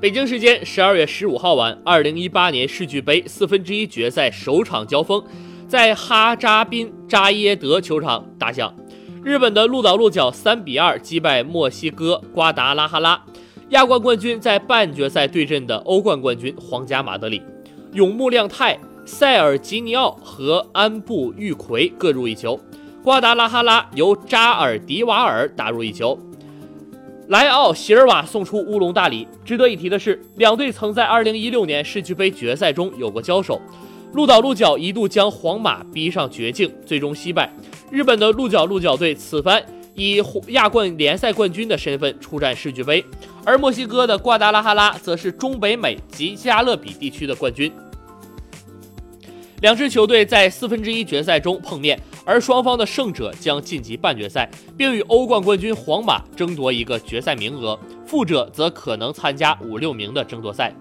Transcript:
北京时间十二月十五号晚，二零一八年世俱杯四分之一决赛首场交锋在哈扎宾扎耶德球场打响。日本的鹿岛鹿角三比二击败墨西哥瓜达拉哈拉，亚冠冠军在半决赛对阵的欧冠冠军皇家马德里，永木亮太、塞尔吉尼奥和安布玉奎各入一球，瓜达拉哈拉由扎尔迪瓦尔打入一球。莱奥席尔瓦送出乌龙大礼。值得一提的是，两队曾在2016年世俱杯决赛中有过交手，鹿岛鹿角一度将皇马逼上绝境，最终惜败。日本的鹿角鹿角队此番以亚冠联赛冠军的身份出战世俱杯，而墨西哥的瓜达拉哈拉则是中北美及加勒比地区的冠军。两支球队在四分之一决赛中碰面，而双方的胜者将晋级半决赛，并与欧冠冠军皇马争夺一个决赛名额，负者则可能参加五六名的争夺赛。